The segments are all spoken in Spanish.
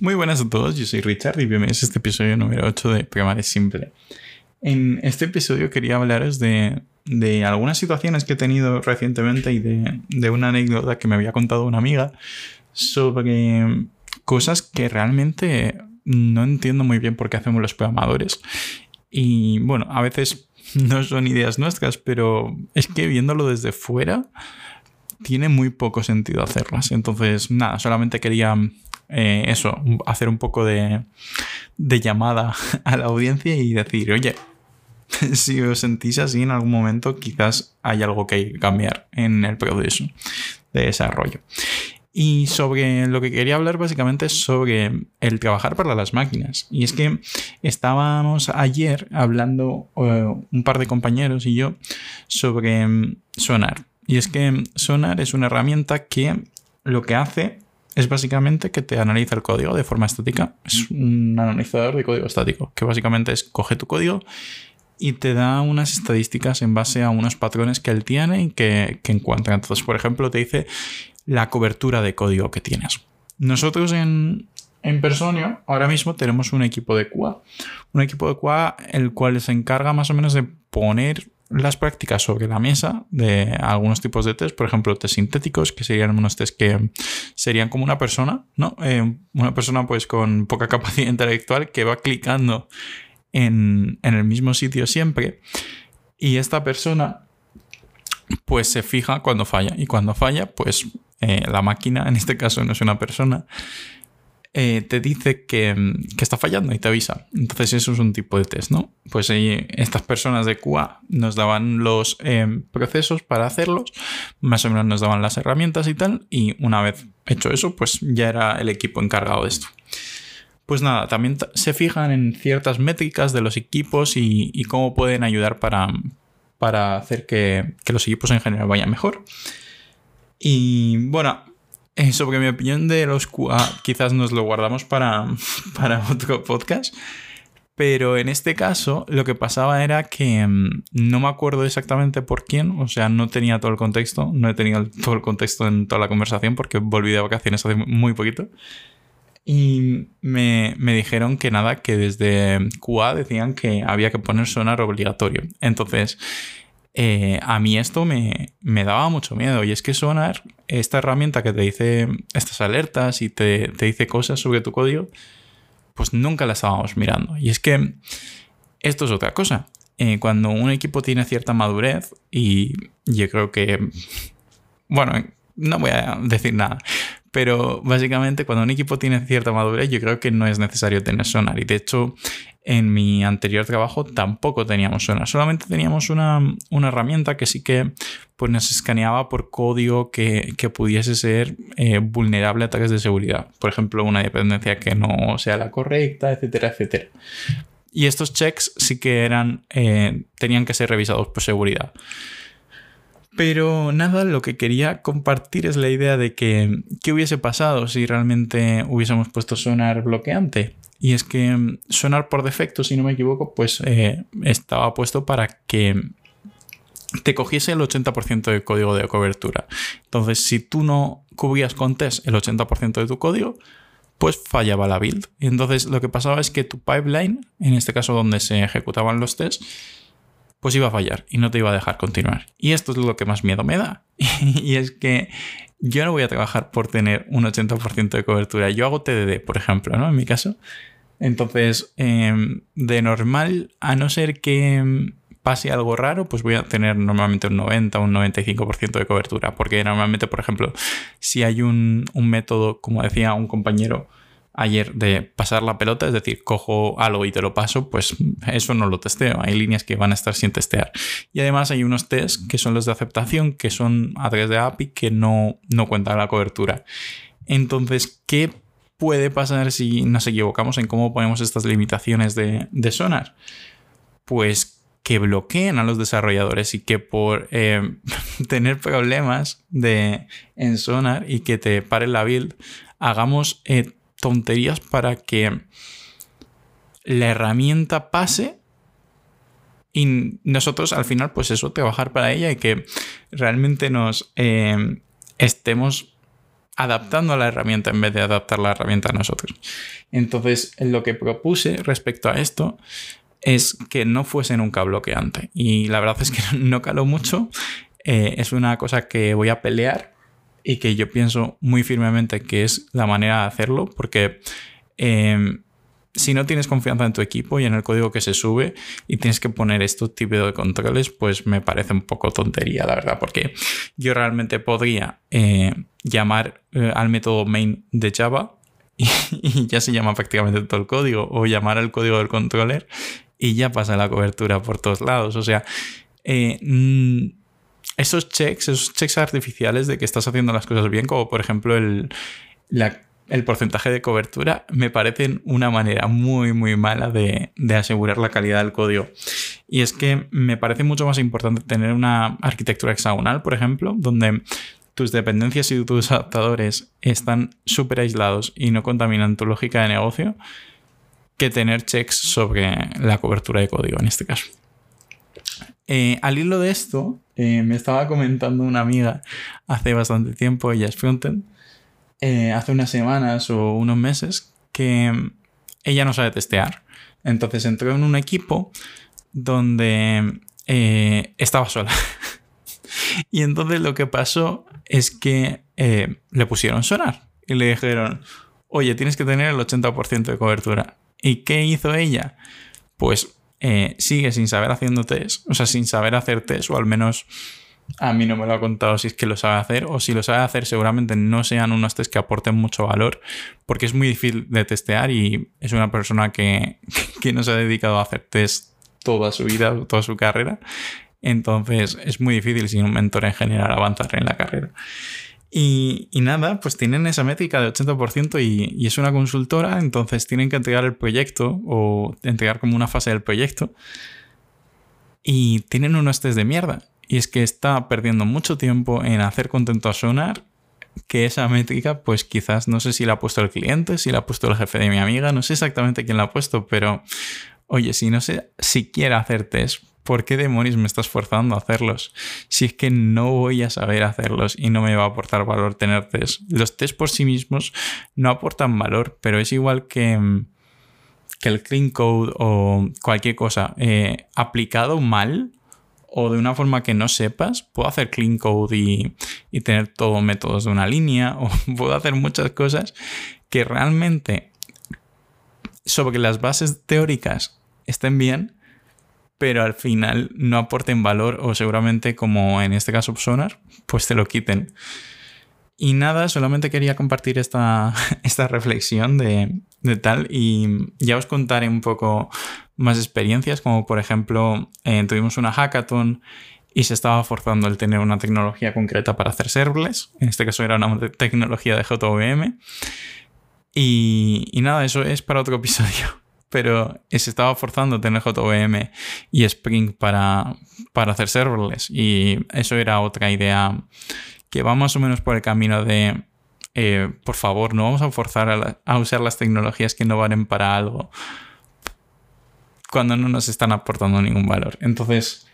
Muy buenas a todos, yo soy Richard y bienvenidos a este episodio número 8 de Programar es Simple. En este episodio quería hablaros de, algunas situaciones que he tenido recientemente y de, una anécdota que me había contado una amiga sobre cosas que realmente no entiendo muy bien por qué hacemos los programadores. Y bueno, a veces no son ideas nuestras, pero es que viéndolo desde fuera tiene muy poco sentido hacerlas. Entonces, nada, solamente quería eh, eso, hacer un poco de, llamada a la audiencia y decir, oye, si os sentís así en algún momento, quizás hay algo que cambiar en el proceso de desarrollo. Y sobre lo que quería hablar básicamente es sobre el trabajar para las máquinas. Y es que estábamos ayer hablando eh, un par de compañeros y yo sobre mm, Sonar. Y es que Sonar es una herramienta que lo que hace es básicamente que te analiza el código de forma estática. Es un analizador de código estático, que básicamente es coge tu código y te da unas estadísticas en base a unos patrones que él tiene y que, encuentra. Entonces, por ejemplo, te dice la cobertura de código que tienes. Nosotros en, en Personio ahora mismo tenemos un equipo de QA. Un equipo de QA el cual se encarga más o menos de poner las prácticas sobre la mesa de algunos tipos de test, por ejemplo, test sintéticos, que serían unos test que serían como una persona, ¿no? Eh, una persona pues con poca capacidad intelectual que va clicando en, el mismo sitio siempre y esta persona pues se fija cuando falla y cuando falla pues eh, la máquina, en este caso no es una persona, eh, te dice que, está fallando y te avisa. Entonces eso es un tipo de test, ¿no? Pues estas personas de QA nos daban los eh, procesos para hacerlos, más o menos nos daban las herramientas y tal, y una vez hecho eso, pues ya era el equipo encargado de esto. Pues nada, también se fijan en ciertas métricas de los equipos y, cómo pueden ayudar para, para hacer que, que los equipos en general vayan mejor. Y bueno, sobre mi opinión de los QA, quizás nos lo guardamos para, para otro podcast. Pero en este caso, lo que pasaba era que mm, no me acuerdo exactamente por quién, o sea, no tenía todo el contexto, no he tenido todo el contexto en toda la conversación porque volví de vacaciones hace muy poquito. Y me, me, dijeron que nada, que desde QA decían que había que poner sonar obligatorio. Entonces, eh, a mí esto me, daba mucho miedo. Y es que Sonar, esta herramienta que te dice estas alertas y te, dice cosas sobre tu código, pues nunca la estábamos mirando. Y es que esto es otra cosa. Eh, cuando un equipo tiene cierta madurez, y yo creo que, bueno, no voy a decir nada, pero básicamente cuando un equipo tiene cierta madurez, yo creo que no es necesario tener sonar. Y de hecho, en mi anterior trabajo tampoco teníamos sonar. Solamente teníamos una, herramienta que sí que pues, nos escaneaba por código que, pudiese ser eh, vulnerable a ataques de seguridad. Por ejemplo, una dependencia que no sea la correcta, etcétera, etcétera. Y estos checks sí que eran, eh, tenían que ser revisados por seguridad. Pero nada, lo que quería compartir es la idea de que qué hubiese pasado si realmente hubiésemos puesto sonar bloqueante. Y es que mm, sonar por defecto, si no me equivoco, pues eh, estaba puesto para que te cogiese el 80% del código de cobertura. Entonces, si tú no cubrías con test el 80% de tu código, pues fallaba la build. Entonces lo que pasaba es que tu pipeline, en este caso donde se ejecutaban los tests, pues iba a fallar y no te iba a dejar continuar. Y esto es lo que más miedo me da. y es que yo no voy a trabajar por tener un 80% de cobertura. Yo hago TDD, por ejemplo, ¿no? En mi caso. Entonces, em, de normal, a no ser que em, pase algo raro, pues voy a tener normalmente un 90 o un 95% de cobertura. Porque normalmente, por ejemplo, si hay un método, como decía un compañero, ayer de pasar la pelota, es decir, cojo algo y te lo paso, pues eso no lo testeo. Hay líneas que van a estar sin testear. Y además hay unos tests que son los de aceptación, que son a través de API, que no, no cuentan la cobertura. Entonces, ¿qué puede pasar si nos equivocamos en cómo ponemos estas limitaciones de, de Sonar? Pues que bloqueen a los desarrolladores y que por eh, tener problemas de, en Sonar y que te pare la build, hagamos eh, tonterías para que la herramienta pase y nosotros al final pues eso, trabajar para ella y que realmente nos eh, estemos adaptando a la herramienta en vez de adaptar la herramienta a nosotros. Entonces, lo que propuse respecto a esto es que no fuese nunca bloqueante. Y la verdad es que no caló mucho. Eh, es una cosa que voy a pelear y que yo pienso muy firmemente que es la manera de hacerlo, porque em, si no tienes confianza en tu equipo y en el código que se sube y tienes que poner estos tipos de controles, pues me parece un poco tontería, la verdad, porque yo realmente podría eh, llamar eh, al método main de Java y, ya se llama prácticamente todo el código, o llamar al código del controller y ya pasa la cobertura por todos lados. O sea, eh, mm, esos checks, esos checks artificiales de que estás haciendo las cosas bien, como por ejemplo el, porcentaje de cobertura me parecen una manera muy muy mala de, asegurar la calidad del código. Y es que me parece mucho más importante tener una arquitectura hexagonal, por ejemplo, donde tus dependencias y tus adaptadores están súper aislados y no contaminan tu lógica de negocio, que tener checks sobre la cobertura de código en este caso. Eh, al hilo de esto, eh, me estaba comentando una amiga hace bastante tiempo, ella es frontend, eh, hace unas semanas o unos meses que ella no sabe testear. Entonces entró en un equipo donde estaba sola. y entonces lo que pasó es que le pusieron sonar y le dijeron, oye, tienes que tener el 80% de cobertura. ¿Y qué hizo ella? Pues sigue sin saber haciendo test, o sea, sin saber hacer test, o al menos a mí no me lo ha contado si es que lo sabe hacer o si lo sabe hacer seguramente no sean unos test que aporten mucho valor porque es muy difícil de testear y es una persona que, que no se ha dedicado a hacer test toda su vida, toda su carrera. Entonces es muy difícil sin un mentor en general avanzar en la carrera. Y, nada, pues tienen esa métrica de 80% y, y, es una consultora, entonces tienen que entregar el proyecto o entregar como una fase del proyecto y tienen unos test de mierda. Y es que está perdiendo mucho tiempo en hacer contento a Sonar, que esa métrica, pues quizás no sé si la ha puesto el cliente, si la ha puesto el jefe de mi amiga, no sé exactamente quién la ha puesto, pero oye, si no sé siquiera hacer test, ¿por qué demonios me estás forzando a hacerlos? Si es que no voy a saber hacerlos y no me va a aportar valor tener test. Los test por sí mismos no aportan valor, pero es igual que, que el clean code o cualquier cosa eh, aplicado mal o de una forma que no sepas, puedo hacer clean code y, tener todos métodos de una línea, o puedo hacer muchas cosas que realmente sobre las bases teóricas estén bien, pero al final no aporten valor o seguramente como en este caso Sonar, pues te lo quiten. Y nada, solamente quería compartir esta, esta reflexión de, de, tal y ya os contaré un poco más experiencias, como por ejemplo eh, tuvimos una hackathon y se estaba forzando el tener una tecnología concreta para hacer serverless, en este caso era una tecnología de JVM. Y, y nada, eso es para otro episodio pero se estaba forzando tener JVM y Spring para, para, hacer serverless. Y eso era otra idea que va más o menos por el camino de, eh, por favor, no vamos a forzar a, usar las tecnologías que no valen para algo cuando no nos están aportando ningún valor. Entonces,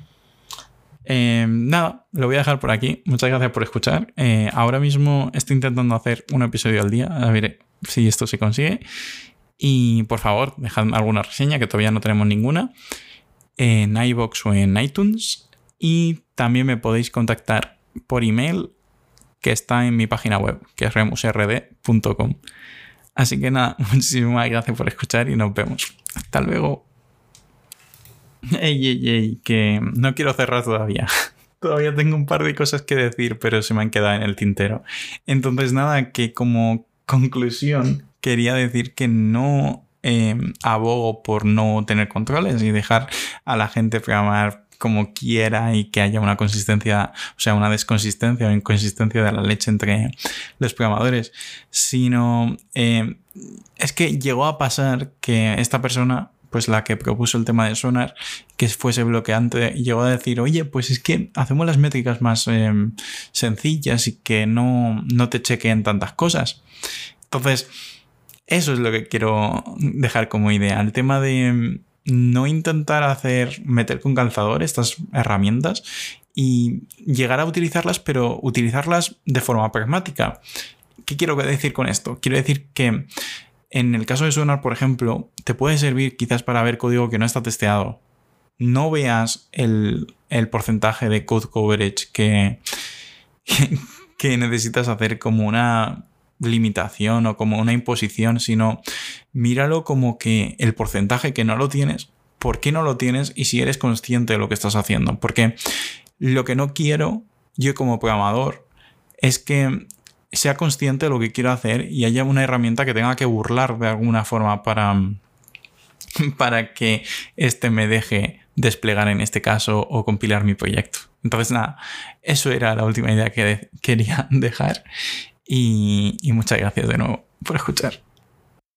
eh, nada, lo voy a dejar por aquí. Muchas gracias por escuchar. Eh, ahora mismo estoy intentando hacer un episodio al día. A ver si esto se consigue. Y por favor, dejadme alguna reseña, que todavía no tenemos ninguna, en iBox o en iTunes. Y también me podéis contactar por email que está en mi página web, que es remusrd.com. Así que nada, muchísimas gracias por escuchar y nos vemos. Hasta luego. Ey, ey, ey, que no quiero cerrar todavía. todavía tengo un par de cosas que decir, pero se me han quedado en el tintero. Entonces, nada, que como conclusión quería decir que no em, abogo por no tener controles y dejar a la gente programar como quiera y que haya una consistencia, o sea, una desconsistencia o inconsistencia de la leche entre los programadores, sino eh, es que llegó a pasar que esta persona pues la que propuso el tema de Sonar, que fuese bloqueante, llegó a decir, oye, pues es que hacemos las métricas más eh, sencillas y que no, no te chequeen tantas cosas. Entonces, eso es lo que quiero dejar como idea. El tema de no intentar hacer, meter con calzador estas herramientas y llegar a utilizarlas, pero utilizarlas de forma pragmática. ¿qué quiero decir con esto? Quiero decir que en el caso de Sonar, por ejemplo, te puede servir quizás para ver código que no está testeado. No veas el, el porcentaje de code coverage que, que necesitas hacer como una limitación o como una imposición, sino míralo como que el porcentaje que no lo tienes, ¿por qué no lo tienes? Y si eres consciente de lo que estás haciendo. Porque lo que no quiero, yo como programador, es que sea consciente de lo que quiero hacer y haya una herramienta que tenga que burlar de alguna forma para, para que este me deje desplegar en este caso o compilar mi proyecto. Entonces, nada, eso era la última idea que quería dejar y, y muchas gracias de nuevo por escuchar.